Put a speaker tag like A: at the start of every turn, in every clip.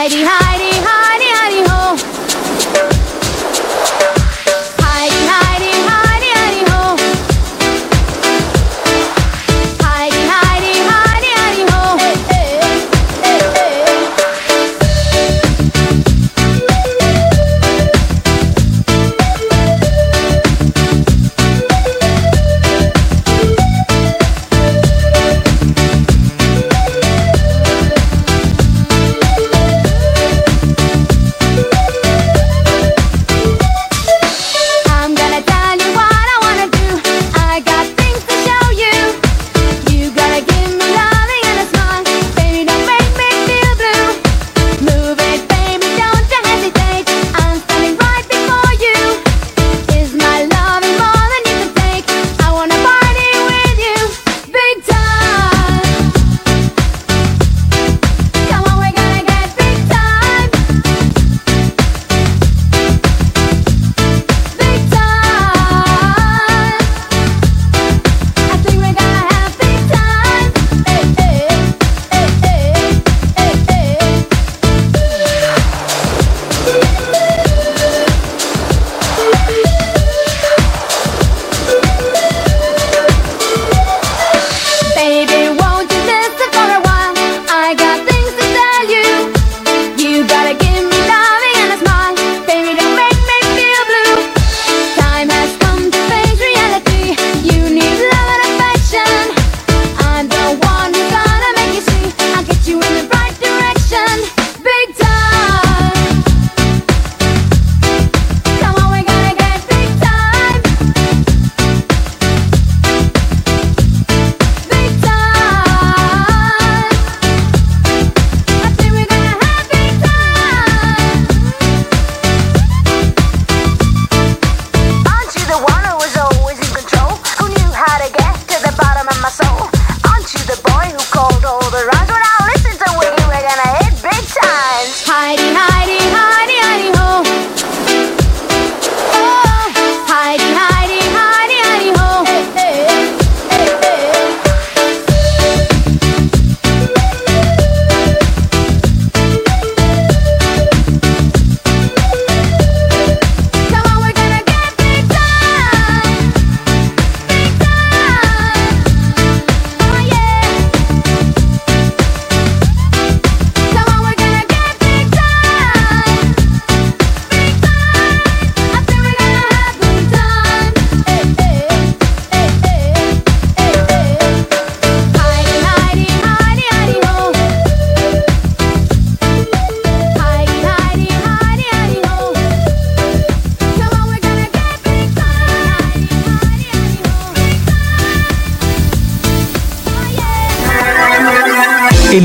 A: hidey,
B: hidey.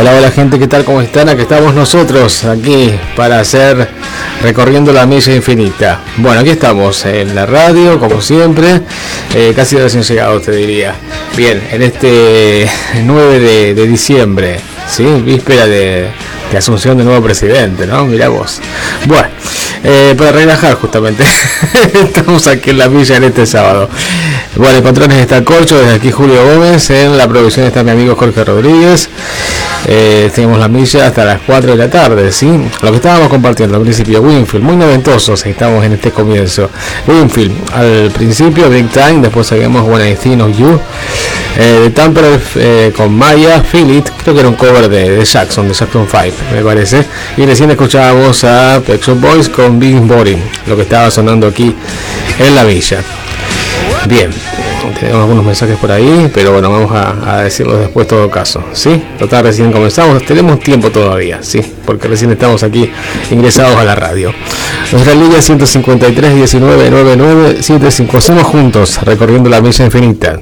C: Hola, hola gente, ¿qué tal? ¿Cómo están? Aquí estamos nosotros, aquí para hacer recorriendo la milla infinita. Bueno, aquí estamos en la radio, como siempre, eh, casi recién llegado te diría. Bien, en este 9 de, diciembre, ¿sí? Víspera de, asunción de nuevo presidente, ¿no? Mirá vos. Bueno, eh, para relajar justamente, estamos aquí en la milla en este sábado. Bueno, en controles está Corcho, desde aquí Julio Gómez, en la producción está mi amigo Jorge Rodríguez. Eh, tenemos la milla hasta las 4 de la tarde, ¿sí? Lo que estábamos compartiendo al principio, Winfield, muy noventosos estamos en este comienzo. Winfield, al principio Big Time, después seguimos When I You. Eh, de Tamper eh, con Maya, Feel It, creo que era un cover de, de Jackson, de Jackson 5, me parece. Y recién escuchábamos a Shop Boys con Big Body, lo que estaba sonando aquí en la villa. Bien, tenemos algunos mensajes por ahí, pero bueno, vamos a, a decirlos después todo caso, ¿sí? Total, recién comenzamos, tenemos tiempo todavía, ¿sí? Porque recién estamos aquí ingresados a la radio. Nuestra línea 153 19 99 75, hacemos juntos, recorriendo la milla infinita.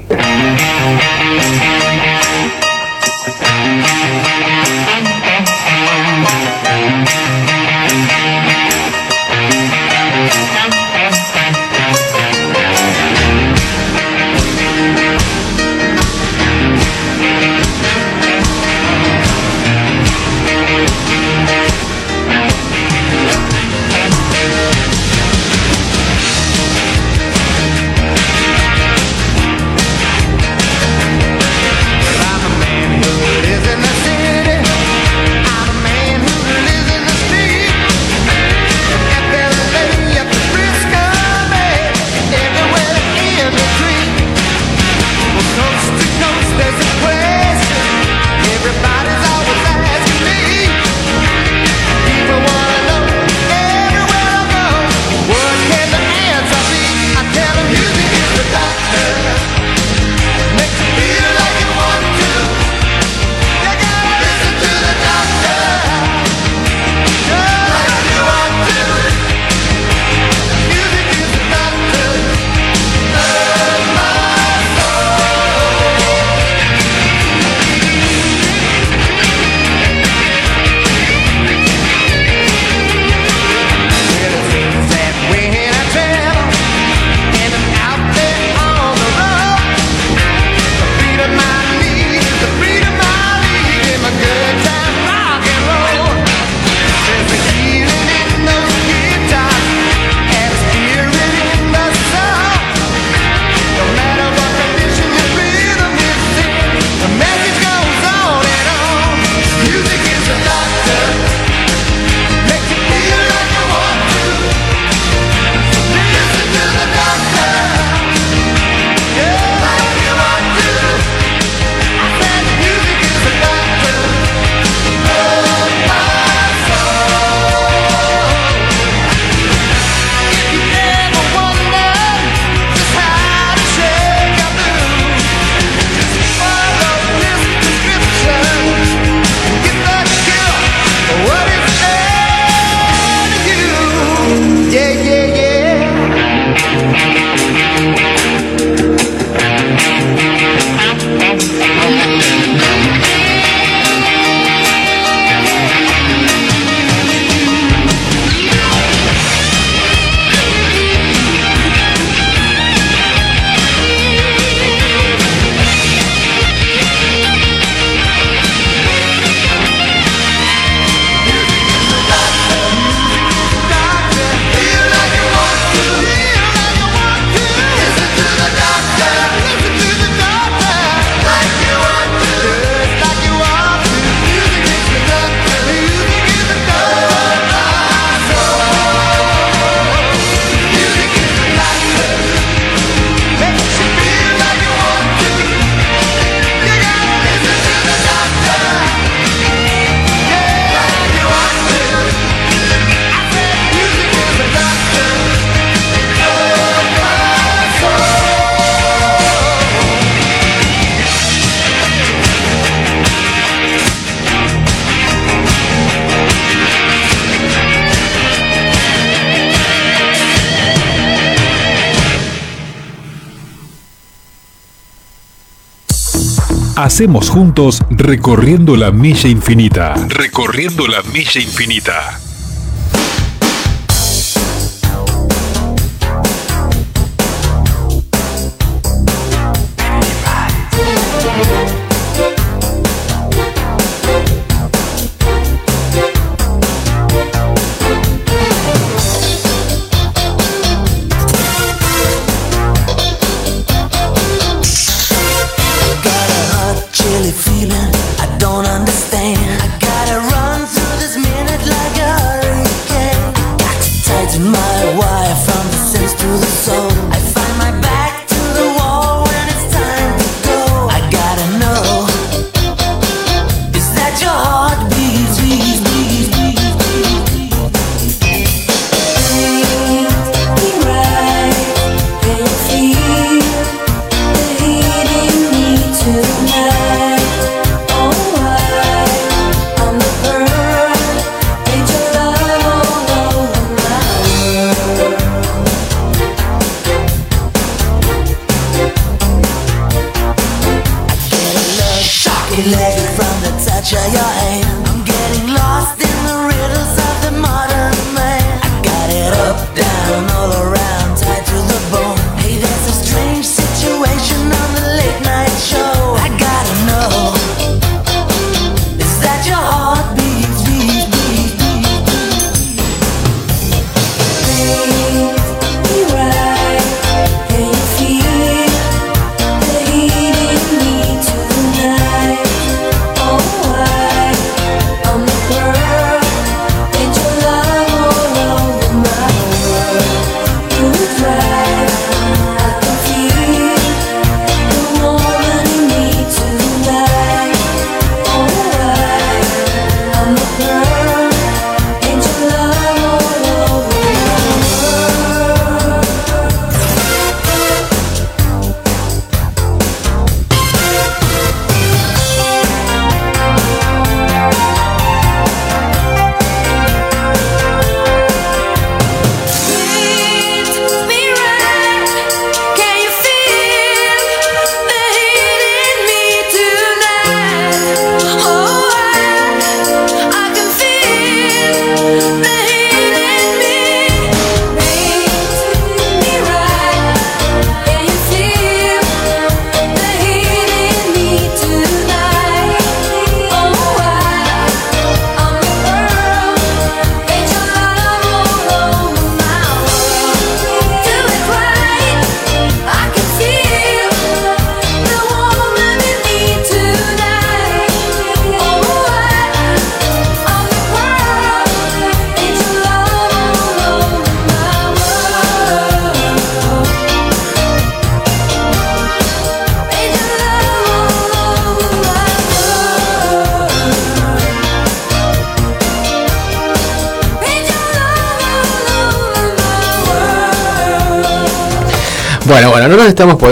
B: Hacemos juntos recorriendo la milla infinita. Recorriendo la milla infinita.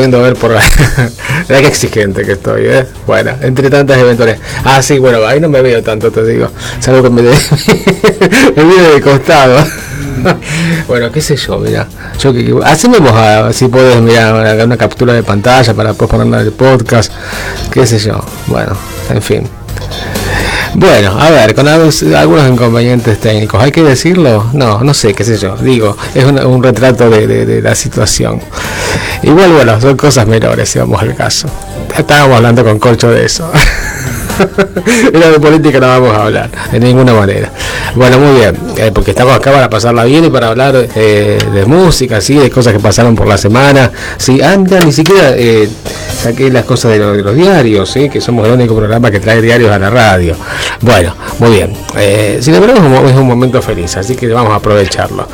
C: Estamos pudiendo ver por... Mira qué exigente que estoy, ¿eh? Bueno, entre tantas eventuales. Ah, sí, bueno, ahí no me veo tanto, te digo. Salvo que me, de... viene de costado. bueno, qué sé yo, mira. Yo que hacemos a, si podés, mira, una, captura de pantalla para ponerla en el podcast. Qué sé yo. Bueno, en fin. Bueno, a ver, con algunos, algunos inconvenientes técnicos, ¿hay que decirlo? No, no sé, qué sé yo. Digo, es un, un retrato de la situación. Igual, bueno, son cosas menores, si vamos al caso. Estábamos hablando con Corcho de eso. Pero de política no vamos a hablar, de ninguna manera. Bueno, muy bien, eh, porque estamos acá para pasarla bien y para hablar eh, de música, sí, de cosas que pasaron por la semana. Sí, ah, mira, ni siquiera eh, saqué las cosas de, lo- de los diarios, ¿sí? que somos el único programa que trae diarios a la radio. Bueno, muy bien. Eh, sin embargo, es un, momento feliz, así que vamos a aprovecharlo.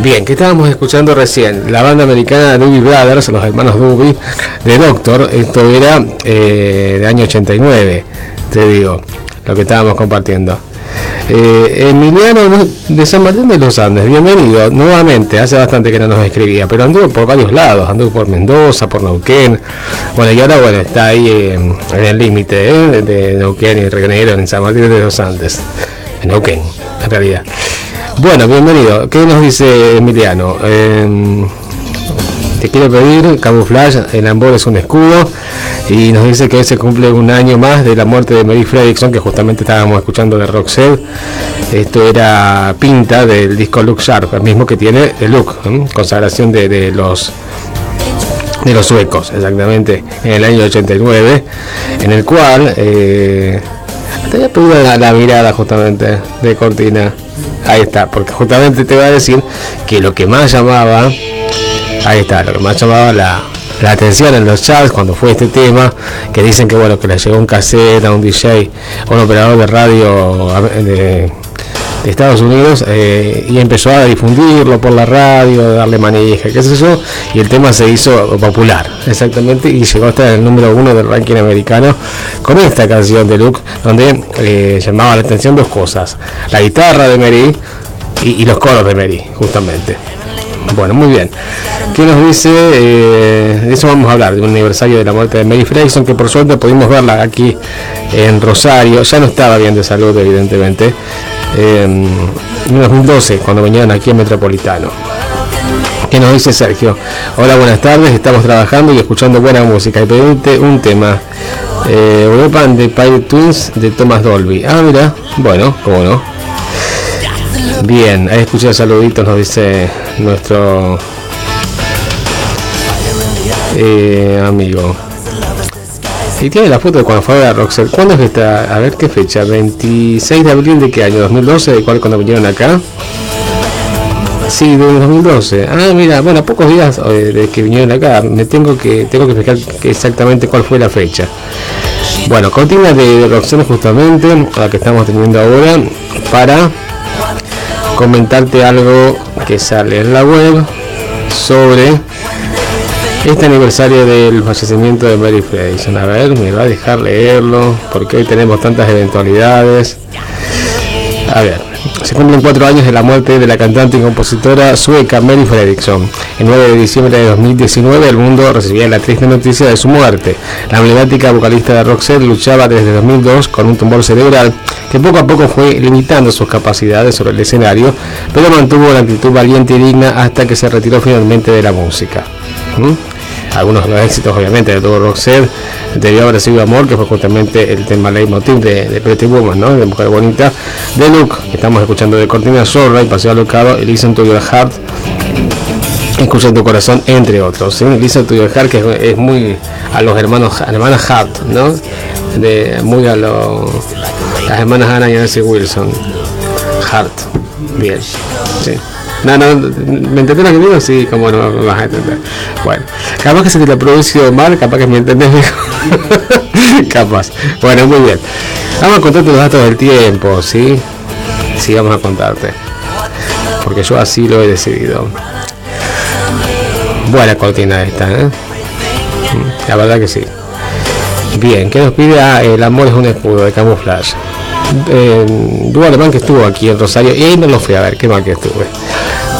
C: Bien, que estábamos escuchando recién? La banda americana Doobie Brothers, los hermanos Doobie, de Doctor. Esto era eh, de año 89, te digo, lo que estábamos compartiendo. Eh, Emiliano ¿no? de San Martín de los Andes, bienvenido nuevamente. Hace bastante que no nos escribía, pero anduvo por varios lados, anduvo por Mendoza, por Neuquén. Bueno, y ahora bueno, está ahí en el límite eh, de Neuquén y Río Negro en San Martín de los Andes. En Neuquén, en realidad. Bueno, bienvenido. ¿Qué nos dice Emiliano? Te quiero pedir, Camouflage, el amor es un escudo. Y nos dice que se cumple un año más de la muerte de Mary Fredrickson, que justamente estábamos escuchando de Roxette. Esto era Pinta del disco Look Sharp, el mismo que tiene el Look, consagración de, de los de los suecos, exactamente, en el año 89, en el cual eh, te había pedido la, la mirada justamente de Cortina. Ahí está, porque justamente te voy a decir que lo que más llamaba, ahí está, lo que más llamaba la, la atención en los chats cuando fue este tema, que dicen que bueno, que le llegó un cassette a un DJ, un operador de radio de, de Estados Unidos eh, y empezó a difundirlo por la radio, darle manija, qué sé yo, y el tema se hizo popular, exactamente, y llegó hasta el número uno del ranking americano con esta canción de Luke, donde eh, llamaba la atención dos cosas, la guitarra de Mary y, y los coros de Mary, justamente. Bueno, muy bien. ¿Qué nos dice? Eh, de eso vamos a hablar, de un aniversario de la muerte de Mary Freyson, que por suerte pudimos verla aquí en Rosario. Ya no estaba bien de salud, evidentemente. Eh, en 2012, cuando vinieron aquí en Metropolitano. ¿Qué nos dice Sergio? Hola, buenas tardes. Estamos trabajando y escuchando buena música. Y pediste un tema. Eh, Europa the Pirate Twins de Thomas Dolby. Ah, mira. Bueno, cómo no. Bien, ahí escuché saluditos, nos dice nuestro eh, amigo. Y tiene la foto de cuando fue a Roxel. ¿Cuándo es está? A ver qué fecha. 26 de abril de qué año? 2012, de cuál cuando vinieron acá. Sí, de 2012. Ah, mira, bueno, pocos días eh, de que vinieron acá. Me tengo que tengo que que exactamente cuál fue la fecha. Bueno, cortina de, de Roxel justamente, la que estamos teniendo ahora, para comentarte algo que sale en la web sobre este aniversario del fallecimiento de Mary Fredrickson. A ver, me va a dejar leerlo porque hoy tenemos tantas eventualidades. A ver, se cumplen cuatro años de la muerte de la cantante y compositora sueca Mary Fredrickson. El 9 de diciembre de 2019 el mundo recibía la triste noticia de su muerte. La emblemática vocalista de Roxette luchaba desde 2002 con un tumor cerebral que poco a poco fue limitando sus capacidades sobre el escenario, pero mantuvo la actitud valiente y digna hasta que se retiró finalmente de la música. ¿Mm? Algunos de los éxitos obviamente de todo Roxette debió haber sido Amor, que fue justamente el tema leitmotiv de, de Pretty Woman, ¿no? de Mujer Bonita, de Luke, que estamos escuchando de Cortina Zorra y Paseo Alocado, Listen to Your Heart, Escucha tu corazón, entre otros. ¿sí? Listen to Your Heart, que es, es muy a los hermanos, hermanas Hart, ¿no? De, muy a los, las hermanas Anna y Nancy Wilson. Hart, bien. Sí. No, no, ¿me entendés lo que digo? Sí, como no me vas a entender. Bueno, capaz que se te lo produjo mal, capaz que me entendés mejor. capaz. Bueno, muy bien. Vamos a contarte los datos del tiempo, ¿sí? Sí, vamos a contarte. Porque yo así lo he decidido. Buena cortina esta, ¿eh? Mm, La verdad que sí. Bien, ¿qué nos pide? Ah, el amor es un escudo de camuflaje. Eh, Dúo Alemán que estuvo aquí en Rosario y no lo fui a ver, qué mal que estuve.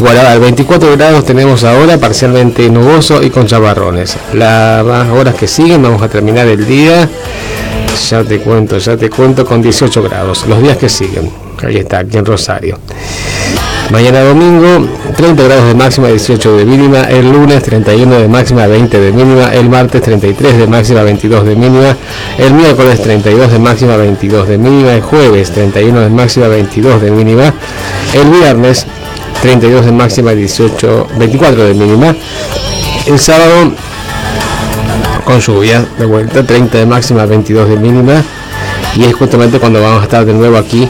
C: Bueno, a ver, 24 grados tenemos ahora, parcialmente nuboso y con chaparrones. Las horas que siguen, vamos a terminar el día. Ya te cuento, ya te cuento con 18 grados. Los días que siguen. Ahí está, aquí en Rosario. Mañana domingo, 30 grados de máxima, 18 de mínima. El lunes, 31 de máxima, 20 de mínima. El martes, 33 de máxima, 22 de mínima. El miércoles, 32 de máxima, 22 de mínima. El jueves, 31 de máxima, 22 de mínima. El viernes, 32 de máxima, 18, 24 de mínima. El sábado, con lluvia, de vuelta, 30 de máxima, 22 de mínima. Y es justamente cuando vamos a estar de nuevo aquí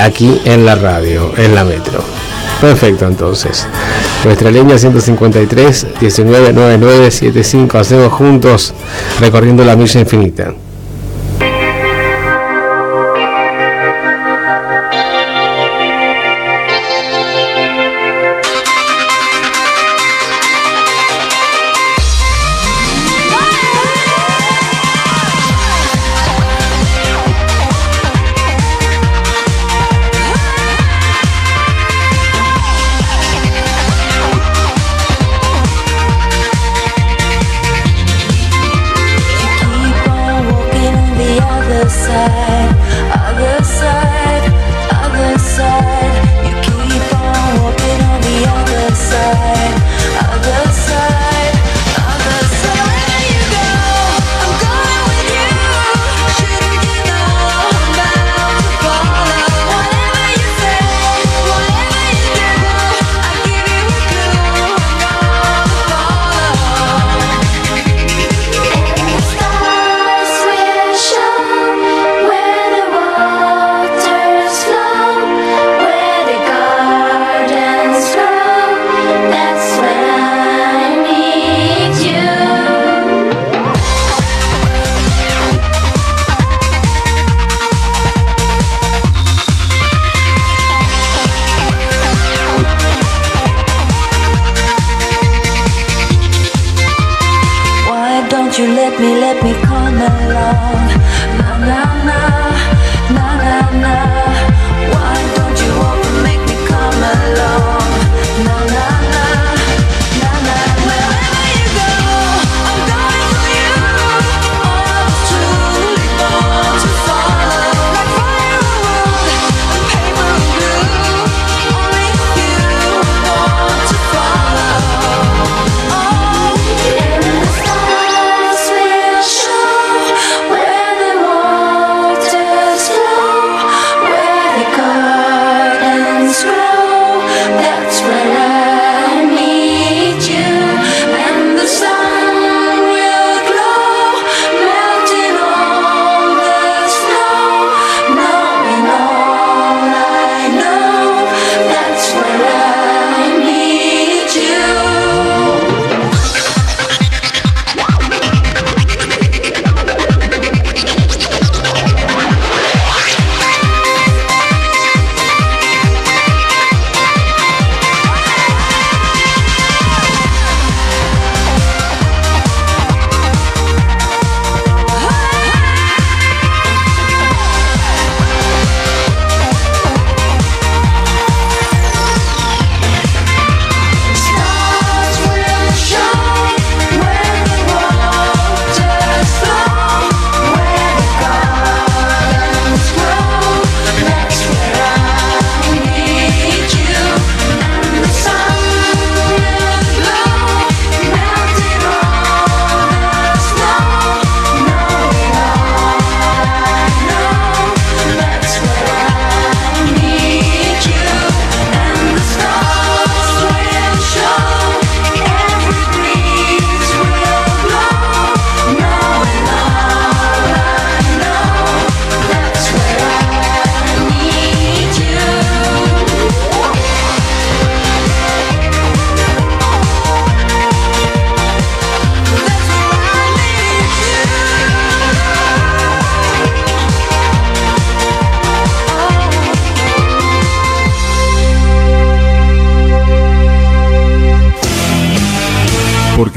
C: aquí en la radio, en la metro. Perfecto, entonces. Nuestra línea 153 199975 hacemos juntos recorriendo la milla infinita.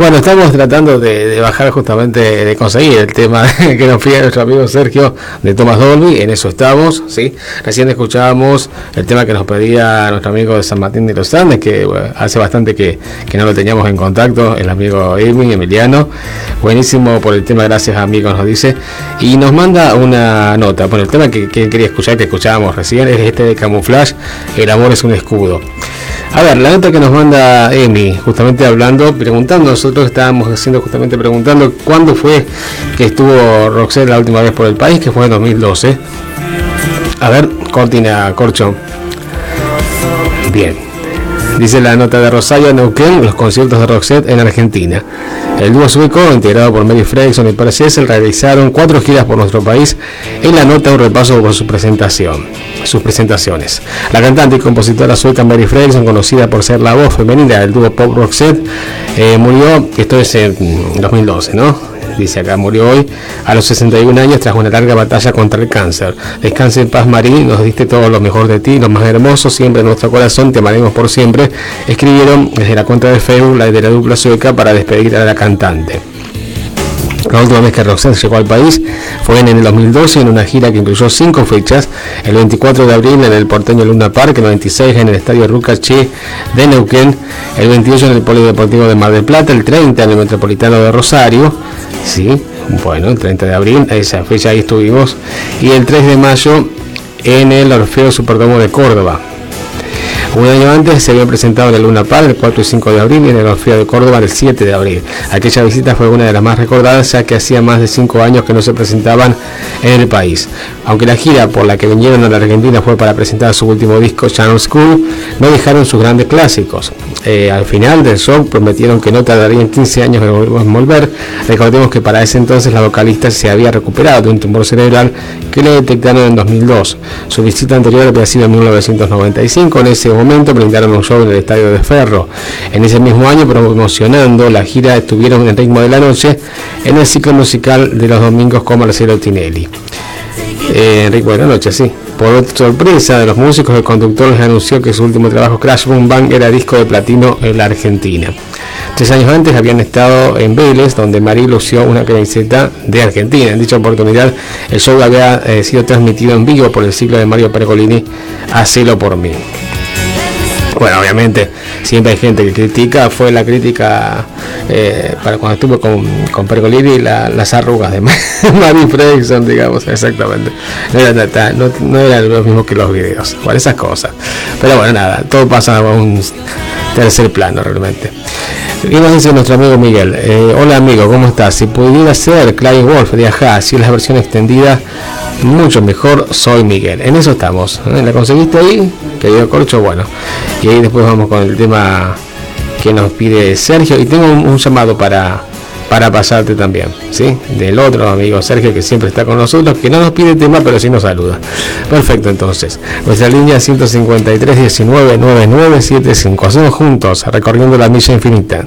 C: Bueno, estamos tratando de, bajar justamente, de conseguir el tema que nos pide nuestro amigo Sergio de Thomas Dolby, en eso estamos, ¿sí? Recién escuchábamos el tema que nos pedía nuestro amigo de San Martín de los Andes, que hace bastante que, que no lo teníamos en contacto, el amigo Amy, Emiliano. Buenísimo por el tema, gracias amigos, nos dice. Y nos manda una nota, bueno, el tema que, que quería escuchar, que escuchábamos recién, es este de Camouflage, El amor es un escudo. A ver, la nota que nos manda Emi, justamente hablando, preguntando, nosotros estábamos haciendo justamente preguntando cuándo fue que estuvo Roxette la última vez por el país, que fue en 2012. A ver, Cortina, Corcho. Bien. Dice la nota de Rosario Neuquén, los conciertos de Roxette en Argentina. El dúo sueco, integrado por Mary Fredrickson y Percy Essel, realizaron cuatro giras por nuestro país. En la nota un repaso por su presentación, sus presentaciones. La cantante y compositora sueca Mary Fredrickson, conocida por ser la voz femenina del dúo pop Roxette, eh, murió, esto es en 2012, ¿no? Dice acá, murió hoy a los 61 años tras una larga batalla contra el cáncer. Descanse en paz, Marí, nos diste todo lo mejor de ti, lo más hermoso, siempre en nuestro corazón, te amaremos por siempre. Escribieron desde la cuenta de Facebook, la de la dupla sueca, para despedir a la cantante. La última vez que Roxanne llegó al país fue en el 2012 en una gira que incluyó cinco fechas, el 24 de abril en el porteño Luna Park, el 26 en el estadio Rucaché de Neuquén, el 28 en el Polideportivo de Mar del Plata, el 30 en el Metropolitano de Rosario, sí, bueno, el 30 de abril, esa fecha ahí estuvimos, y el 3 de mayo en el Orfeo Superdomo de Córdoba. Un año antes se había presentado en el Luna Park el 4 y 5 de abril y en el Orfeo de Córdoba el 7 de abril. Aquella visita fue una de las más recordadas ya que hacía más de 5 años que no se presentaban en el país. Aunque la gira por la que vinieron a la Argentina fue para presentar su último disco Channel School, no dejaron sus grandes clásicos. Eh, al final del show prometieron que no tardarían 15 años en volver. Recordemos que para ese entonces la vocalista se había recuperado de un tumor cerebral que le detectaron en 2002. Su visita anterior había sido en 1995. En ese momento brindaron un show en el Estadio de Ferro. En ese mismo año, promocionando la gira, estuvieron en ritmo de la noche en el ciclo musical de los domingos con Marcelo Tinelli. Eh, ritmo de la noche, sí. Por sorpresa de los músicos, el conductor les anunció que su último trabajo, Crash Boom Bang, era disco de platino en la Argentina. Tres años antes habían estado en Vélez, donde Marí lució una camiseta de Argentina. En dicha oportunidad, el show había eh, sido transmitido en vivo por el ciclo de Mario Pergolini, Hacelo por mí. Bueno, obviamente siempre hay gente que critica, fue la crítica eh, para cuando estuve con, con Pergolini la- las arrugas de Mary Fredrickson, digamos, exactamente. No era, nada- no, no era lo mismo que los videos, bueno, esas cosas. Pero bueno, nada, todo pasa a un tercer plano realmente. Y nos dice nuestro amigo Miguel, eh, hola amigo, ¿cómo estás? Si pudiera ser Clive Wolf de Ajá, si es la versión extendida, mucho mejor, soy Miguel. En eso estamos. ¿eh? ¿La conseguiste ahí? Querido Corcho, bueno. Y ahí después vamos con el tema que nos pide Sergio. Y tengo un, llamado para, para pasarte también, ¿sí? Del otro amigo Sergio que siempre está con nosotros, que no nos pide tema, pero sí nos saluda. Perfecto, entonces. Nuestra línea 153 19 9975. Hacemos juntos, recorriendo la milla infinita.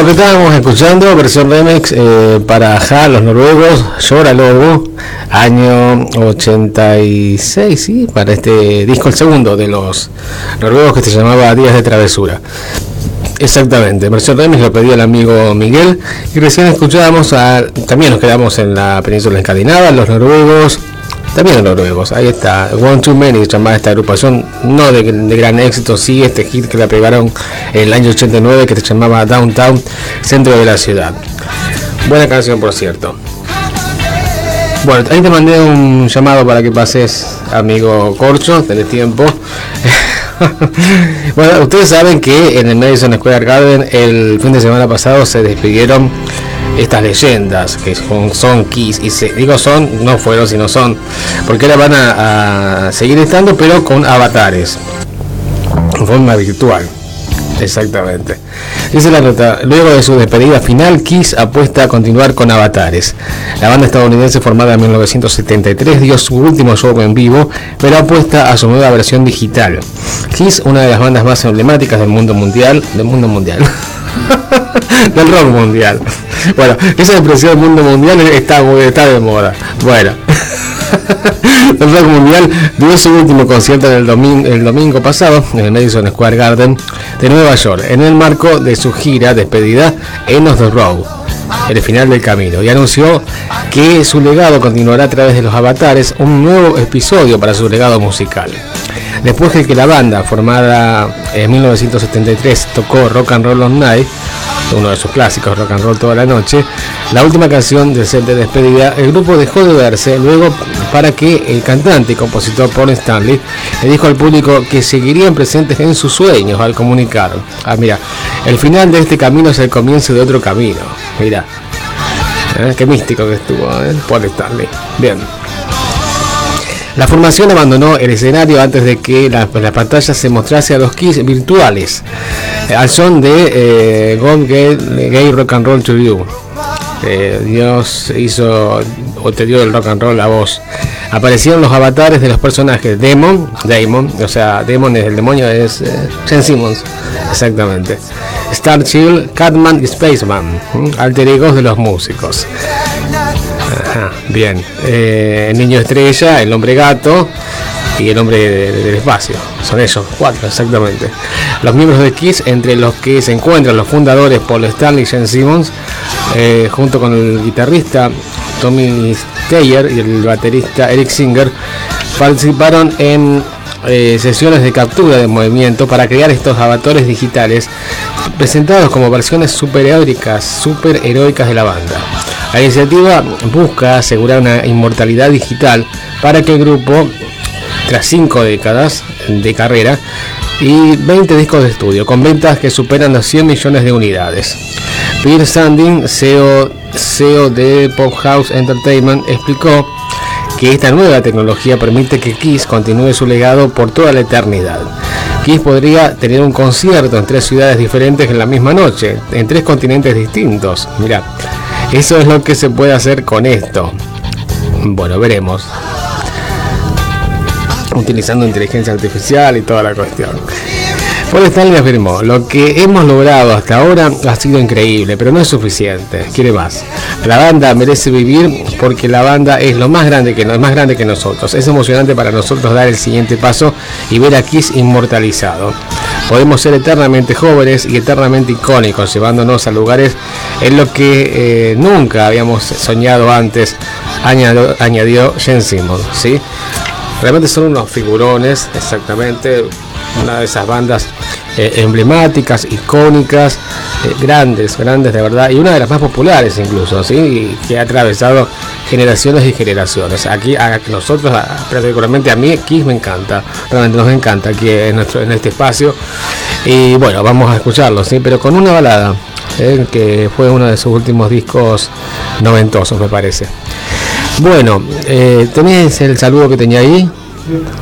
C: Bueno, que estábamos escuchando, versión remix eh, para Ja, los noruegos, Llora Lobo, año 86, sí, para este disco, el segundo de los noruegos que se llamaba Días de Travesura. Exactamente, versión remix lo pedía el amigo Miguel y recién escuchábamos a, también nos quedamos en la península escandinava, los noruegos, también los noruegos, ahí está, One Too Many, llamada esta agrupación, no de, de gran éxito, sí, este hit que la pegaron el año 89 que se llamaba Downtown, centro de la ciudad. Buena canción, por cierto. Bueno, ahí te mandé un llamado para que pases, amigo Corcho, tenés tiempo. bueno, ustedes saben que en el Madison Square Garden el fin de semana pasado se despidieron estas leyendas que son, son Kiss y se, digo son, no fueron sino son, porque ahora van a, seguir estando pero con avatares forma virtual. Exactamente. Dice la nota, luego de su despedida final, Kiss apuesta a continuar con Avatares. La banda estadounidense formada en 1973 dio su último show en vivo, pero apuesta a su nueva versión digital. Kiss, una de las bandas más emblemáticas del mundo mundial, del mundo mundial. del rock mundial. Bueno, esa expresión del mundo mundial está, está de moda. Bueno. El rock mundial dio su último concierto en el, domingo, el domingo pasado en el Madison Square Garden de Nueva York, en el marco de su gira despedida en of the Road, el final del camino, y anunció que su legado continuará a través de los avatares, un nuevo episodio para su legado musical. Después de que la banda, formada en 1973, tocó Rock and Roll All Night, uno de sus clásicos, Rock and Roll toda la noche, la última canción del set de despedida, el grupo dejó de verse luego para que el cantante y compositor Paul Stanley le dijo al público que seguirían presentes en sus sueños al comunicar. Ah, mira, el final de este camino es el comienzo de otro camino. Mira, ¿eh? qué místico que estuvo ¿eh? Paul Stanley. Bien. La formación abandonó el escenario antes de que la, la pantalla se mostrase a los Kiss virtuales, al son de eh, God Gave Gave Rock and Roll to You. Eh, Dios hizo o te dio el rock and roll a vos. Aparecieron los avatares de los personajes Demon, Damon, o sea, Demon es el demonio, es eh, Gene Simmons, exactamente. Star Chill, Catman y Spaceman, alter egos de los músicos. Ajá, bien. Eh, el niño estrella, el hombre gato y el hombre de- de- del espacio. Son ellos, cuatro, exactamente. Los miembros de Kiss, entre los que se encuentran los fundadores Paul Stanley y Gene Simmons, eh, junto con el guitarrista Tommy Steyer y el baterista Eric Singer, participaron en eh, sesiones de captura de movimiento para crear estos avatares digitales presentados como versiones superheroicas, superheroicas de la banda. La iniciativa busca asegurar una inmortalidad digital para que el grupo, tras cinco décadas de carrera y 20 discos de estudio, con ventas que superan los 100 millones de unidades. Peter Sandin, CEO, CEO de Pop House Entertainment, explicó que esta nueva tecnología permite que Kiss continúe su legado por toda la eternidad. Kiss podría tener un concierto en tres ciudades diferentes en la misma noche, en tres continentes distintos. Eso es lo que se puede hacer con esto. Bueno, veremos. Utilizando inteligencia artificial y toda la cuestión. Paul Stanley afirmó, lo que hemos logrado hasta ahora ha sido increíble, pero no es suficiente, quiere más. La banda merece vivir porque la banda es lo más grande que no, más grande que nosotros. Es emocionante para nosotros dar el siguiente paso y ver a Kiss inmortalizado. Podemos ser eternamente jóvenes y eternamente icónicos, llevándonos a lugares en lo que eh, nunca habíamos soñado antes, añadió, añadió Gene Simmons, ¿sí? Realmente son unos figurones, exactamente, una de esas bandas eh, emblemáticas, icónicas, eh, grandes, grandes de verdad, y una de las más populares incluso, ¿sí? Que ha atravesado generaciones y generaciones. Aquí a nosotros, particularmente a mí, Kiss me encanta, realmente nos encanta aquí en, nuestro, en este espacio. Y bueno, vamos a escucharlo, ¿sí? Pero con una balada, ¿eh? que fue uno de sus últimos discos noventosos, me parece. Bueno, eh, ¿tenés el saludo que tenía ahí?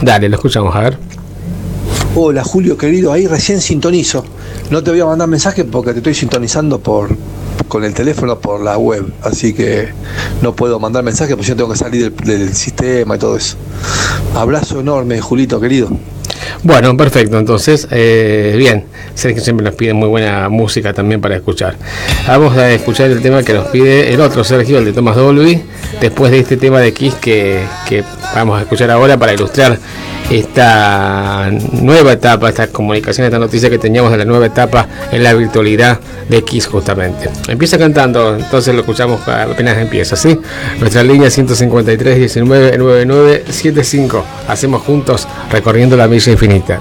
C: Dale, lo escuchamos, a ver.
D: Hola Julio querido, ahí recién sintonizo. No te voy a mandar mensaje porque te estoy sintonizando por con el teléfono por la web, así que no puedo mandar mensaje porque yo tengo que salir del, sistema y todo eso. Abrazo enorme, Julito querido.
C: Bueno, perfecto. Entonces, eh, bien. Sergio siempre nos pide muy buena música también para escuchar. Vamos a escuchar el tema que nos pide el otro Sergio, el de Thomas Dolby, después de este tema de Kiss que vamos a escuchar ahora para ilustrar esta nueva etapa, esta comunicación, esta noticia que teníamos de la nueva etapa en la virtualidad de Kiss justamente. Empieza cantando, entonces lo escuchamos apenas empieza, ¿sí? Nuestra línea 153 19 99 75. Hacemos juntos recorriendo la milla infinita.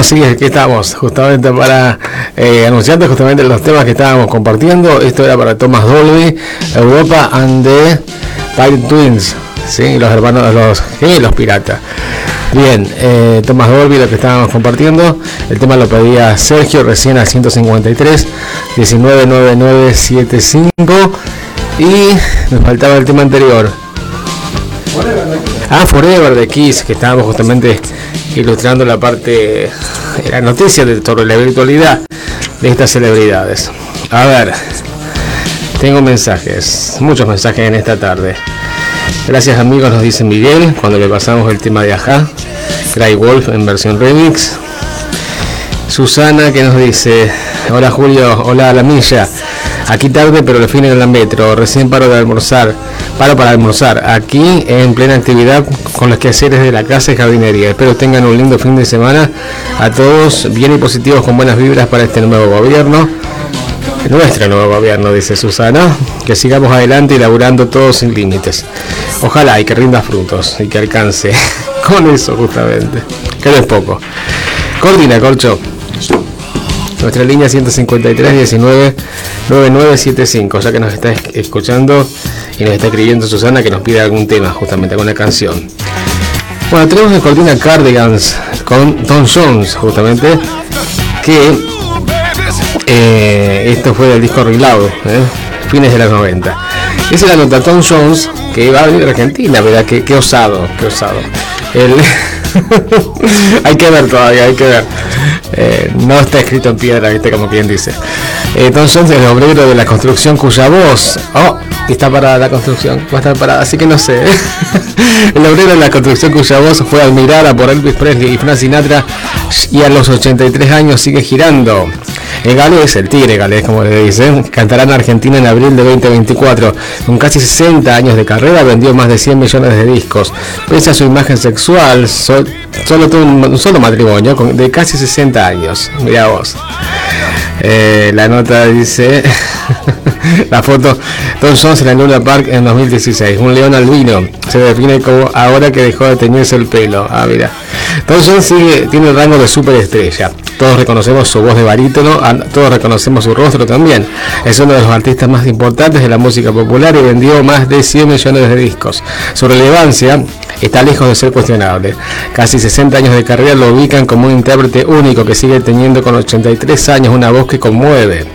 C: Volvemos, sí, aquí estamos, justamente para eh, justamente los temas que estábamos compartiendo. Esto era para Thomas Dolby, Europa and the Pirate Twins, ¿sí? los hermanos, los gemelos piratas. Bien, eh, Thomas Dolby, lo que estábamos compartiendo, el tema lo pedía Sergio recién al 153 199975 y me faltaba el tema anterior. Ah, Forever de Kiss, que estábamos justamente ilustrando la parte, la noticia de sobre la virtualidad de estas celebridades. A ver, tengo mensajes, muchos mensajes en esta tarde. Gracias amigos, nos dice Miguel, cuando le pasamos el tema de Aja, Cry Wolf en versión remix. Susana que nos dice, hola Julio, hola la milla. Aquí tarde pero al fin en la metro, recién paro de almorzar, paro para almorzar, aquí en plena actividad con los quehaceres de la casa y jardinería. Espero tengan un lindo fin de semana a todos, bien y positivos con buenas vibras para este nuevo gobierno. Nuestro nuevo gobierno, dice Susana, que sigamos adelante y laburando todos sin límites. Ojalá y que rinda frutos y que alcance con eso justamente, que no es poco. Coordina, Corcho. Nuestra línea 153 19 9975, ya que nos está es- escuchando y nos está escribiendo Susana que nos pide algún tema, justamente alguna canción. Bueno, tenemos de Cortina Cardigans con Tom Jones, justamente, que eh, esto fue del disco Reload, ¿eh? fines de los 90. Esa es la nota Tom Jones, que va a venir a Argentina, ¿verdad? Qué, qué osado, qué osado. El- hay que ver todavía, hay que ver. Eh, no está escrito en piedra, ¿viste? Como quien dice. Eh, Tom Jones es el obrero de la construcción cuya voz. Oh, está parada la construcción, va a estar parada, así que no sé. el obrero de la construcción cuya voz fue admirada por Elvis Presley y Frank Sinatra y a los 83 años sigue girando. El galés, el tigre galés, como le dicen, cantará en Argentina en abril de 2024. Con casi 60 años de carrera, vendió más de 100 millones de discos. Pese a su imagen sexual, sol- solo tuvo un, solo matrimonio de casi 60 años. Mira vos. Eh, la nota dice la foto. Tom Jones en Luna Park en 2016 un león albino. Se define como ahora que dejó de teñirse el pelo. Ah mira. Tom Jones sigue, tiene el rango de superestrella. Todos reconocemos su voz de barítono ah, todos reconocemos su rostro también. Es uno de los artistas más importantes de la música popular y vendió más de 100 millones de discos. Su relevancia está lejos de ser cuestionable. Casi 60 años de carrera lo ubican como un intérprete único que sigue teniendo con 83 años una voz que conmueve.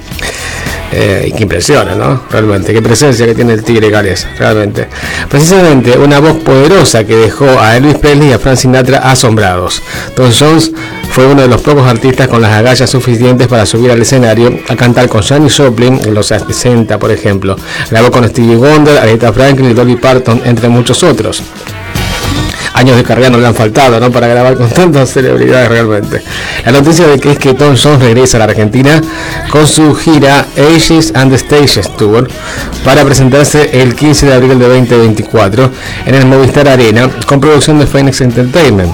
C: Eh, y que impresiona, ¿no? Realmente, qué presencia que tiene el Tigre Gales, realmente. Precisamente una voz poderosa que dejó a Elvis Presley y a Frank Sinatra asombrados. Tom Jones fue uno de los pocos artistas con las agallas suficientes para subir al escenario a cantar con Janis Joplin en los 60, por ejemplo. Grabó con Stevie Wonder, Aretha Franklin y Dolly Parton, entre muchos otros años de carrera no le han faltado, ¿no? Para grabar con tantas celebridades realmente. La noticia de que es que Tom Jones regresa a la Argentina con su gira Ages and the Stages Tour para presentarse el 15 de abril de 2024 en el Movistar Arena con producción de Phoenix Entertainment.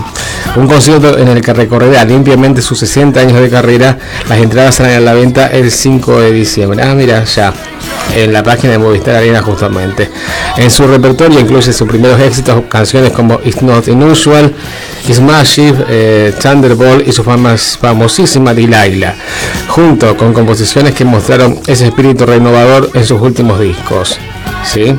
C: Un concierto en el que recorrerá limpiamente sus 60 años de carrera. Las entradas salen a la venta el 5 de diciembre. Ah, mira, ya. En la página de Movistar Arena justamente. En su repertorio incluye sus primeros éxitos, canciones como It's Not Unusual, It's Massive, eh, Thunderbolt y su famas- famosísima Delilah, junto con composiciones que mostraron ese espíritu renovador en sus últimos discos. ¿sí?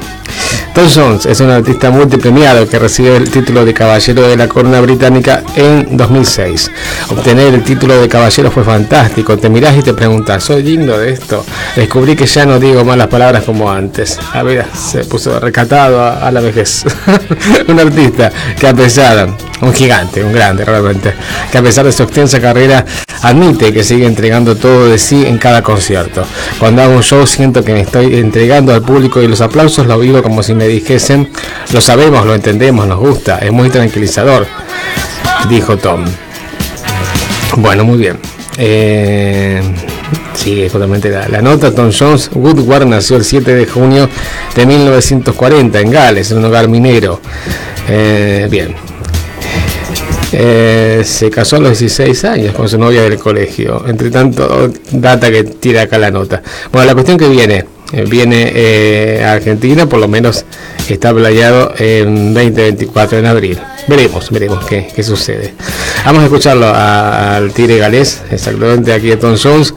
C: Tom Jones es un artista multipremiado que recibe el título de Caballero de la Corona Británica en 2006. Obtener el título de Caballero fue fantástico. Te mirás y te preguntas, ¿soy digno de esto? Descubrí que ya no digo malas palabras como antes. A ver, se puso recatado a, a la vejez. un artista que a pesar, un gigante, un grande realmente, que a pesar de su extensa carrera, admite que sigue entregando todo de sí en cada concierto. Cuando hago un show siento que me estoy entregando al público y los aplausos lo vivo como si me dijesen, lo sabemos, lo entendemos, nos gusta, es muy tranquilizador, dijo Tom. Bueno, muy bien. Eh, sigue justamente la, la nota. Tom Jones Woodward nació el 7 de junio de 1940 en Gales, en un hogar minero. Eh, bien. Eh, se casó a los 16 años con su novia del colegio. Entre tanto, data que tira acá la nota. Bueno, la cuestión que viene, viene eh, a Argentina, por lo menos está playado en 2024, en abril. Veremos, veremos qué, qué sucede. Vamos a escucharlo a- al Tigre Galés, exactamente aquí de Tom Jones,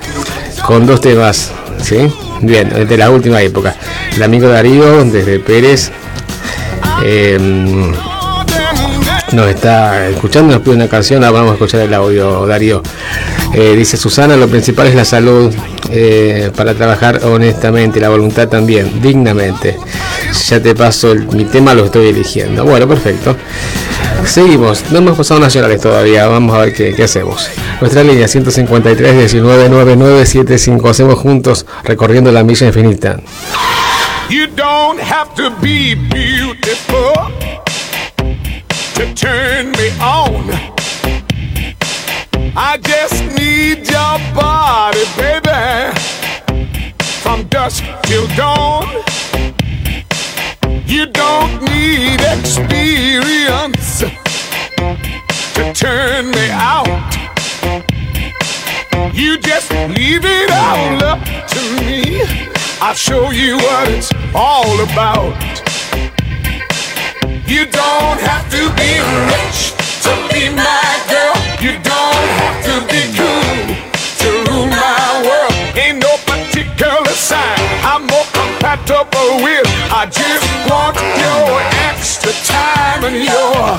C: con dos temas, ¿sí? Bien, de la última época. El amigo Darío, desde Pérez. em, nos está escuchando, nos pide una canción, ahora vamos a escuchar el audio, Darío. Eh, dice Susana, lo principal es la salud eh, para trabajar honestamente, la voluntad también, dignamente. Ya te paso el- mi tema, lo estoy eligiendo. Bueno, perfecto. Seguimos, no hemos pasado nacionales todavía, vamos a ver qué, hacemos. Nuestra línea 153 19 9975, hacemos juntos recorriendo la milla infinita.
E: You don't have to be beautiful to turn me on. I just need your body, baby, from dusk till dawn. You don't need experience to turn me out. You just leave it all up to me. I'll show you what it's all about. You don't have to be rich to be my girl. You don't have to be cool to rule my world. Ain't no particular sign I'm more compatible with. I just want your extra time and your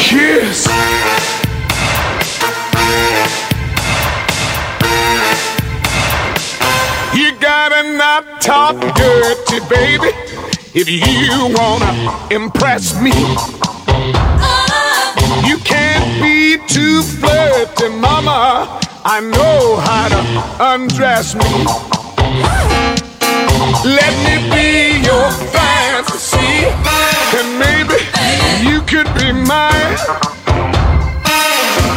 E: kiss. You gotta not talk dirty, baby, if you wanna impress me. You can't be too flirty, mama. I know how to undress me. Let me be your fantasy, and maybe you could be mine.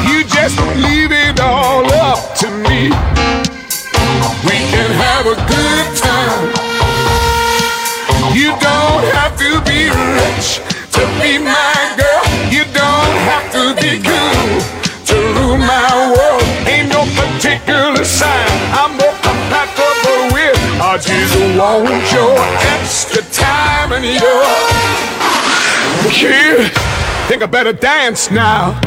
E: You just leave it all up to me. We can have a good time. You don't have to be rich to be my girl. You don't have to be cool to rule my world. Ain't no particular sign I'm more compatible with. I just want your extra time and your kid. Think I better dance now.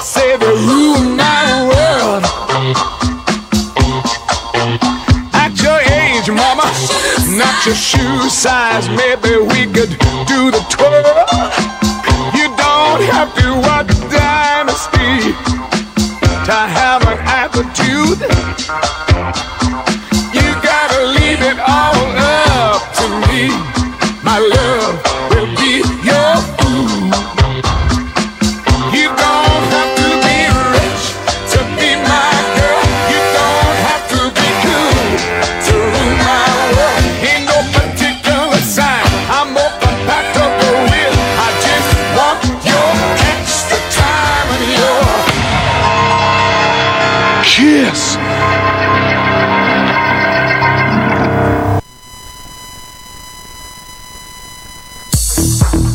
E: I say they rule my world. At your age, mama, not your shoe size. Maybe we could do the twirl. You don't have to watch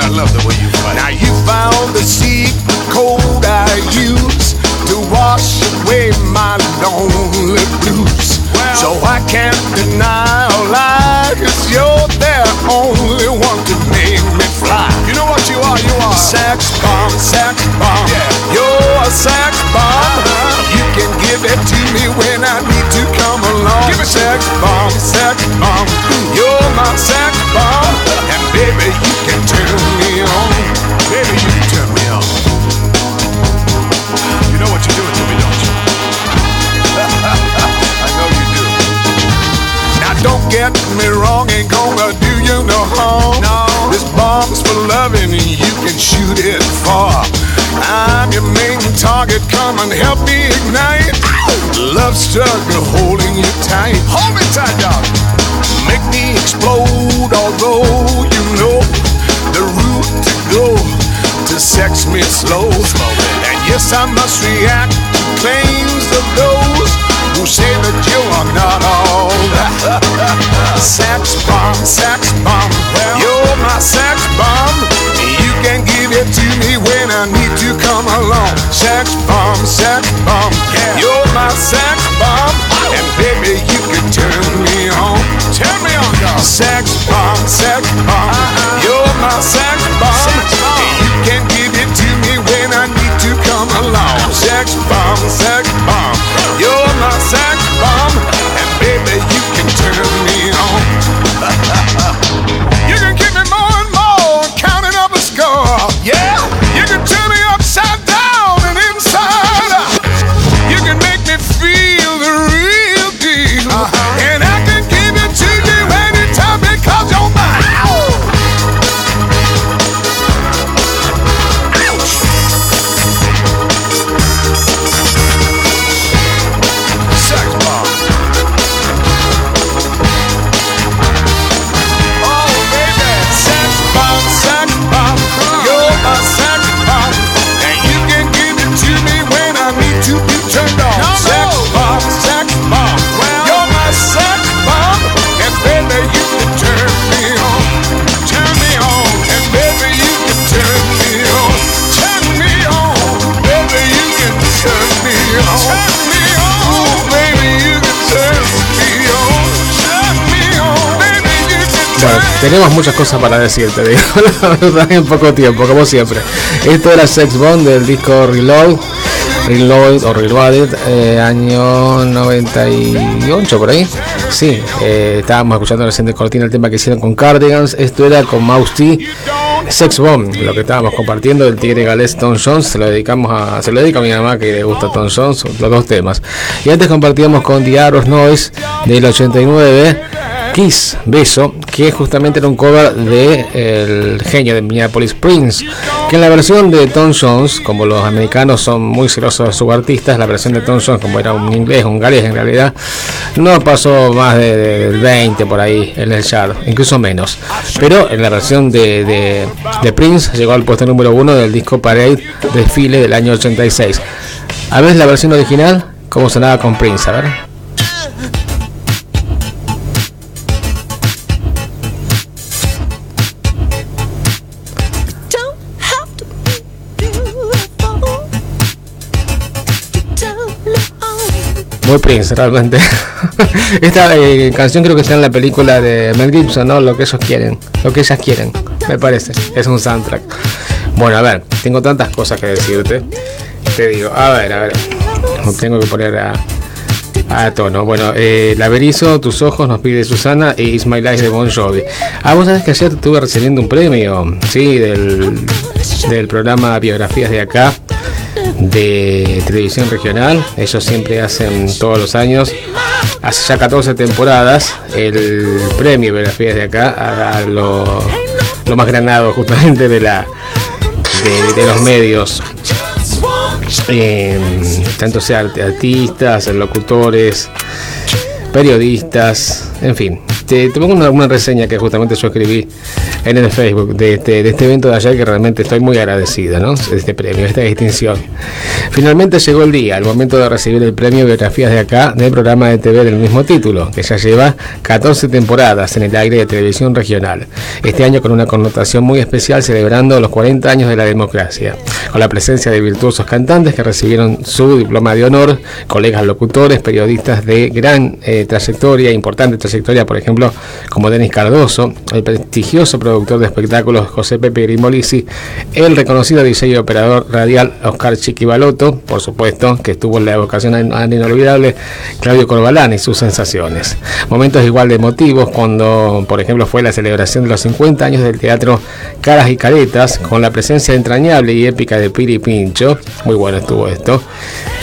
E: I love the way you fight. Now you found the secret code I use to wash away my lonely blues. so I can't deny a lie, cause you're the only one to make me fly. You know what you are? You are sex bomb, sex bomb. Yeah. You're a sex bomb. You can give it to me when I need to come along. Give it sex bomb, sex bomb. You're my sex bomb. You no. No. This bomb's for loving and you can shoot it far. I'm your main target, come and help me ignite. Love struggle holding you tight. Hold me tight, dog. Make me explode, although you know the route to go to sex me slow. And yes, I must react to claims of those who say that you are not all that. sex bomb, sex bomb, well, you're my sex bomb. You can give it to me when I need to come along. Sex bomb, sex bomb, you're my sex bomb. And baby, you can turn me on. Turn me on, dog. Sex bomb, sex bomb, uh-uh. you're my sex bomb. You can give it to me when I need to come along. Sex bomb, sex bomb, you're
C: tenemos muchas cosas para decir, te digo, la en poco tiempo, como siempre. Esto era Sex Bomb del disco Reload, Reload o Reloaded, eh, año 98 por ahí. Sí, eh, estábamos escuchando recién de cortina el tema que hicieron con Cardigans. Esto era con Mouse T, Sex Bomb, lo que estábamos compartiendo del tigre galés Tom Jones. Se lo dedicamos a, se lo dedica a mi mamá que le gusta Tom Jones, los dos temas. Y antes compartíamos con The Arrows Noise del 89. Kiss, Beso, que justamente era un cover de El genio de Minneapolis Prince, que en la versión de Tom Jones, como los americanos son muy celosos de sus artistas, la versión de Tom Jones, como era un inglés, un galés en realidad, no pasó más de- de- del 20 por ahí en el chart, incluso menos. Pero en la versión de, de- de Prince llegó al puesto número uno del disco Parade Desfile del año 86. A ver la versión original, cómo sonaba con Prince, a ver. Muy Prince, realmente. Esta eh, canción creo que está en la película de Mel Gibson, ¿no? Lo que ellos quieren, lo que ellas quieren, me parece. Es un soundtrack. Bueno, a ver, tengo tantas cosas que decirte. Te digo, a ver, a ver. Tengo que poner a, A tono. Bueno, eh, Laberizo, Tus Ojos, nos pide Susana y Is My Life de Bon Jovi. Ah, vos sabés que ayer estuve recibiendo un premio, sí, del, del programa Biografías de Acá, de televisión regional. Ellos siempre hacen todos los años, hace ya 14 temporadas, el premio Biografías de Acá a, a lo, más granado justamente de la de, de los medios eh, tanto sea art- artistas, locutores, periodistas, en fin. Te, te pongo una, reseña que justamente yo escribí en el Facebook de este, de este evento de ayer que realmente estoy muy agradecido, ¿no? Este premio, esta distinción. Finalmente llegó el día, el momento de recibir el premio Biografías de acá del programa de TV del mismo título, que ya lleva 14 temporadas en el aire de televisión regional. Este año con una connotación muy especial celebrando los 40 años de la democracia, con la presencia de virtuosos cantantes que recibieron su diploma de honor, colegas locutores, periodistas de gran eh, trayectoria, importante trayectoria, por ejemplo, como Denis Cardoso, el prestigioso productor de espectáculos José Pepe Grimolisi, el reconocido DJ y operador radial Oscar Chiquibaloto, por supuesto, que estuvo en la evocación inolvidable Claudio Corbalán y sus sensaciones. Momentos igual de emotivos cuando, por ejemplo, fue la celebración de los 50 años del teatro Caras y Caretas, con la presencia entrañable y épica de Piri Pincho, muy bueno estuvo esto.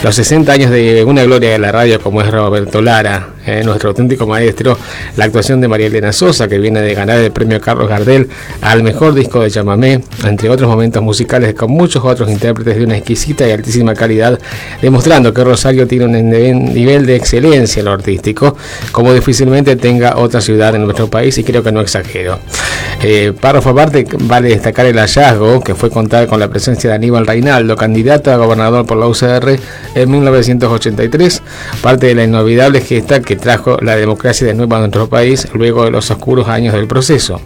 C: Los 60 años de una gloria de la radio como es Roberto Lara, eh, nuestro auténtico maestro, la actuación de María Elena Sosa, que viene de ganar el premio Carlos Gardel al mejor disco de Chamamé, entre otros momentos musicales con muchos otros intérpretes de una exquisita y altísima calidad, demostrando que Rosario tiene un nivel de excelencia en lo artístico, como difícilmente tenga otra ciudad en nuestro país, y creo que no exagero. Eh, párrafo aparte, vale destacar el hallazgo que fue contar con la presencia de Aníbal Reinaldo, candidato a gobernador por la UCR en 1983, parte de la inolvidable gesta que trajo la democracia de nuevo a nuestro país luego de los oscuros años del proceso.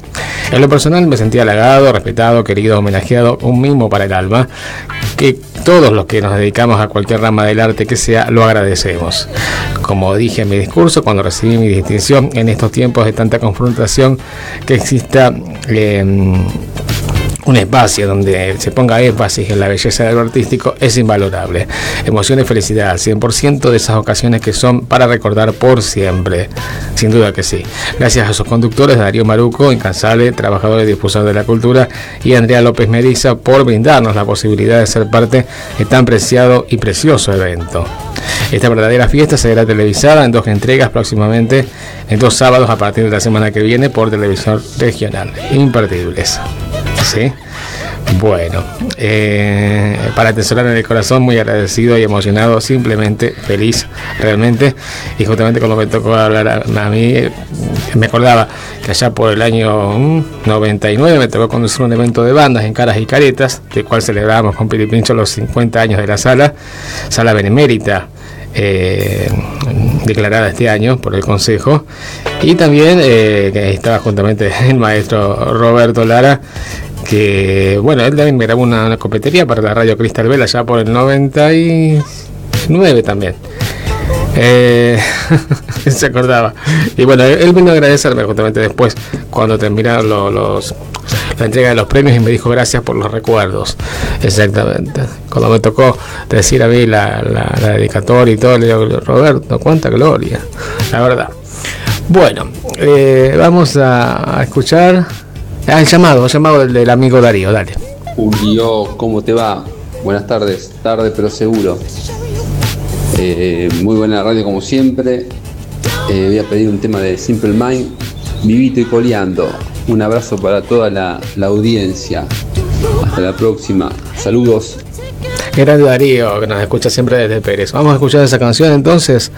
C: En lo personal me sentí halagado, respetado, querido, homenajeado, un mimo para el alma, que todos los que nos dedicamos a cualquier rama del arte que sea, lo agradecemos. Como dije en mi discurso, cuando recibí mi distinción en estos tiempos de tanta confrontación, que exista eh, un espacio donde se ponga énfasis en la belleza de lo artístico es invalorable. Emoción y felicidad al 100% de esas ocasiones que son para recordar por siempre. Sin duda que sí. Gracias a sus conductores, Darío Maruco, incansable, trabajador y difusor de la cultura, y Andrea López Meriza por brindarnos la posibilidad de ser parte de tan preciado y precioso evento. Esta verdadera fiesta será televisada en dos entregas próximamente, en dos sábados a partir de la semana que viene por televisión regional. Imperdibles. ¿Sí? Bueno, eh, para atesorar en el corazón, muy agradecido y emocionado, simplemente feliz, realmente. Y justamente cuando me tocó hablar a, mí, eh, me acordaba que allá por el año mm, 99 me tocó conducir un evento de bandas en Caras y Caretas, del cual celebrábamos con Piri Pincho los 50 años de la sala, sala benemérita. eh, declarada este año por el Consejo y también que estaba juntamente el maestro Roberto Lara que bueno, él también me grabó una, copetería para la radio Cristal Vela ya por el 99 también. Eh, se acordaba. Y bueno, él vino a agradecerme justamente después, cuando terminaron lo- los, la entrega de los premios y me dijo gracias por los recuerdos. Exactamente. Cuando me tocó decir a mí la, la, la dedicatoria y todo, le digo, Roberto, cuánta gloria, la verdad. Bueno, eh, vamos a escuchar ah, el llamado, el llamado del, del amigo Darío, dale.
F: Julio, ¿cómo te va? Buenas tardes, tarde pero seguro. Eh, muy buena radio como siempre. Eh, voy a pedir un tema de Simple Mind, vivito y coleando. Un abrazo para toda la, la audiencia. Hasta la próxima. Saludos.
C: Grande Darío, que nos escucha siempre desde Pérez. Vamos a escuchar esa canción entonces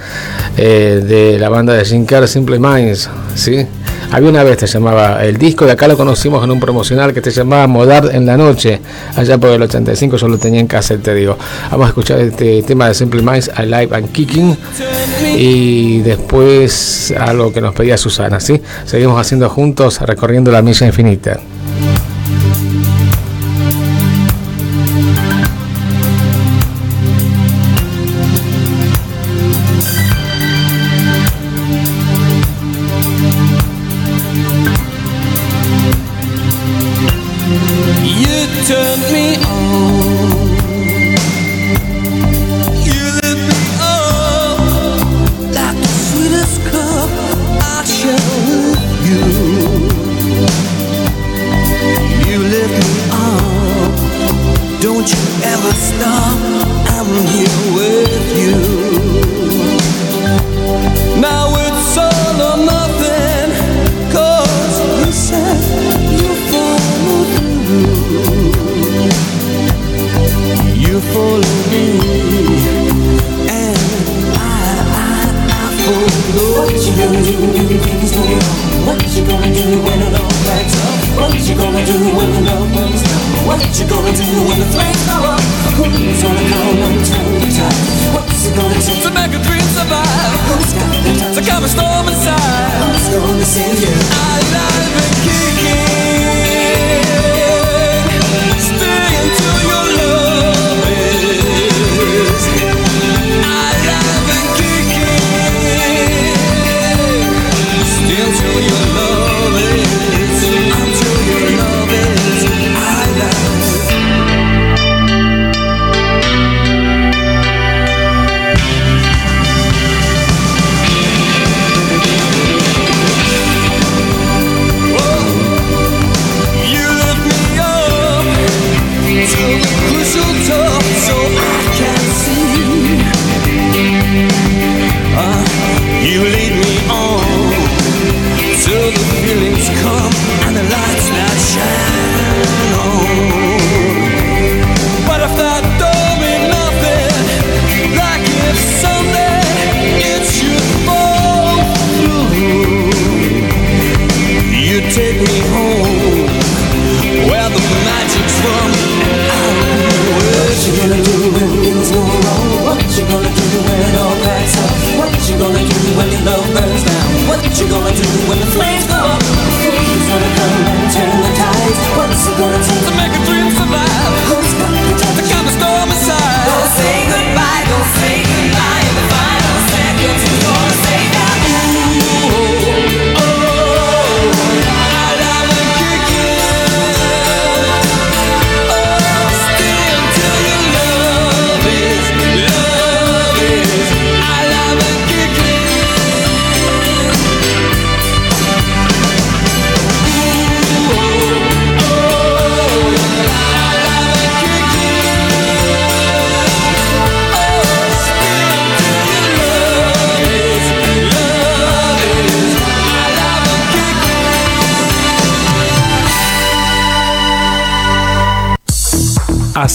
C: eh, de la banda de Jim Carrey, Simple Minds. ¿sí? Había una vez, se llamaba el disco, de acá lo conocimos en un promocional que se llamaba Modar en la Noche. Allá por el 85 yo lo tenía en casa, te digo. Vamos a escuchar este tema de Simple Minds, Alive and Kicking. Y después algo que nos pedía Susana, ¿sí? Seguimos haciendo juntos, recorriendo la milla infinita.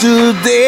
C: today.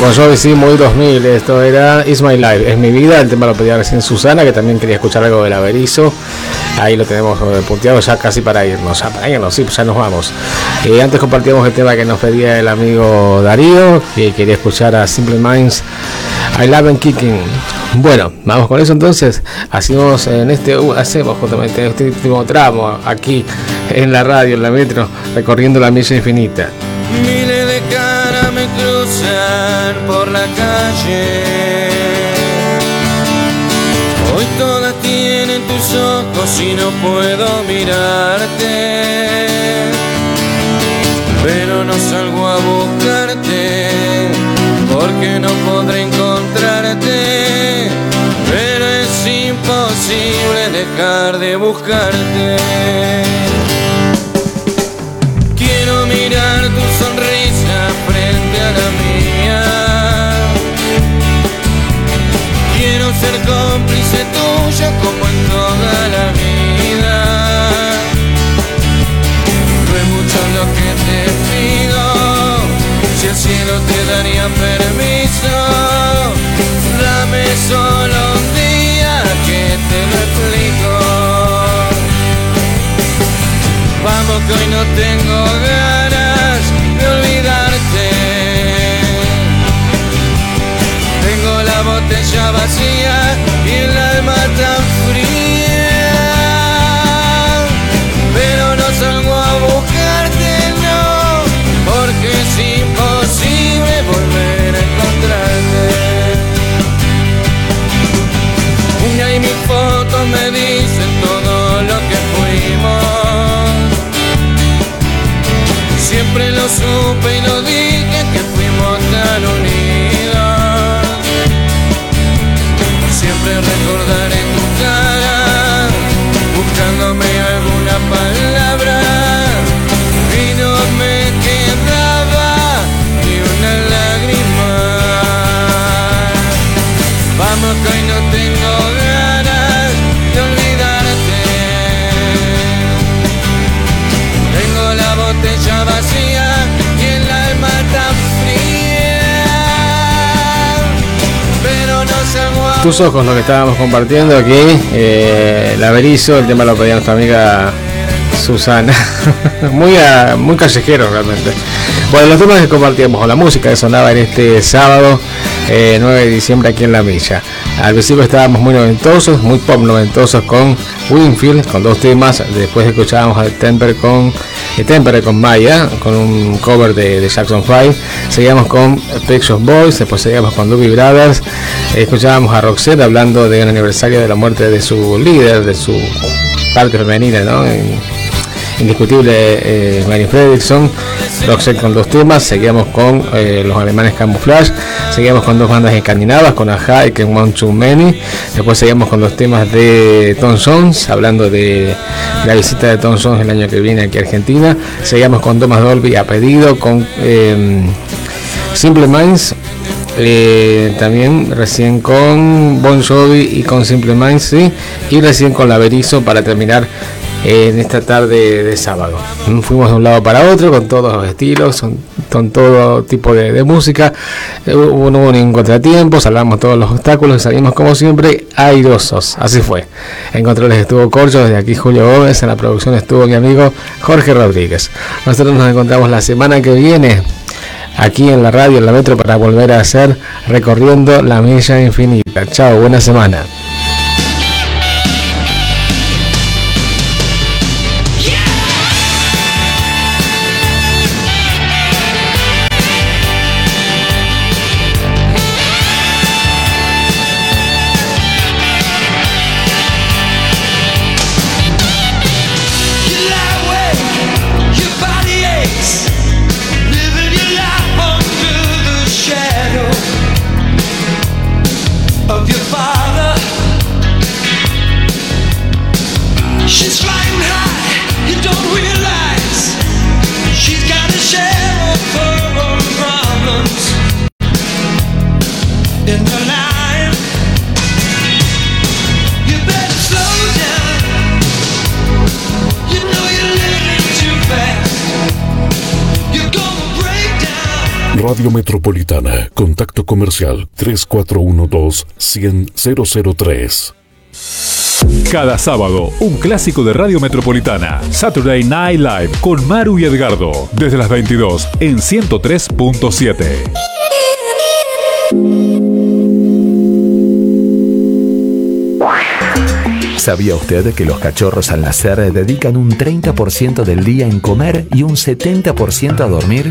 C: Bon Jovi sí, muy 2000. Esto era Is My Life, es mi vida. El tema lo pedía recién Susana, que también quería escuchar algo del Averizo. Ahí lo tenemos eh, punteado ya casi para irnos. Ya para irnos, sí, pues ya nos vamos. Eh, antes compartíamos el tema que nos pedía el amigo Darío, que quería escuchar a Simple Minds. I Love and Kicking. Bueno, vamos con eso entonces. Hacemos en este, uh, hacemos justamente en este último tramo aquí en la radio, en la metro, recorriendo la milla infinita.
G: Por la calle. Hoy todas tienen tus ojos y no puedo mirarte. Pero no salgo a buscarte porque no podré encontrarte. Pero es imposible dejar de buscarte. Cómplice tuyo como en toda la vida. No es mucho lo que te pido. Si el cielo te daría permiso, dame solo un día que te lo explico. Vamos que hoy no tengo ganas de olvidarte. Tengo la botella vacía Siempre lo
C: Tus ojos, lo que estábamos compartiendo aquí. Eh, el Averizo, el tema lo pedía nuestra amiga Susana. muy, a- muy callejero realmente. Bueno, los temas que compartíamos, o la música que sonaba en este sábado eh, 9 de diciembre aquí en La Milla. Al principio estábamos muy noventosos, muy pop noventosos con Winfield, con dos temas. Después escuchábamos a Temper con eh, Temper con Maya, con un cover de, Jackson 5. Seguíamos con Shop Boys, después seguíamos con Doobie Brothers. Escuchábamos a Roxette hablando de un aniversario de la muerte de su líder, de su parte femenina, ¿no? Indiscutible eh, Mary Fredrickson, Roxette con dos temas, seguíamos con eh, los alemanes Camouflage, seguíamos con dos bandas escandinavas, con Aja y Can One Too Many, después seguíamos con los temas de Tom Jones, hablando de la visita de Tom Jones el año que viene aquí a Argentina, seguíamos con Thomas Dolby a pedido, con eh, Simple Minds, eh, también recién con Bon Jovi y con Simple Minds, sí, y recién con La Berizo para terminar eh, en esta tarde de sábado. Mm, Fuimos de un lado para otro con todos los estilos, con, con todo tipo de, de música. Eh, hubo- no hubo ningún contratiempo, salvamos todos los obstáculos y salimos como siempre airosos. Así fue. En controles estuvo Corcho, desde aquí Julio Gómez, en la producción estuvo mi amigo Jorge Rodríguez. Nosotros nos encontramos la semana que viene aquí en la radio, en la metro, para volver a hacer recorriendo la milla infinita. Chao, buena semana.
H: Radio Metropolitana. Contacto comercial 3412-10003.
I: Cada sábado, un clásico de Radio Metropolitana. Saturday Night Live con Maru y Edgardo. Desde las 22 en 103.7.
J: ¿Sabía usted que los cachorros al nacer dedican un 30% del día en comer y un 70% a dormir?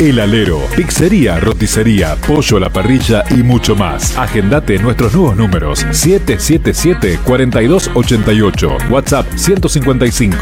I: El Alero, pizzería, roticería, pollo a la parrilla y mucho más. Agendate nuestros nuevos números 777-4288, WhatsApp 155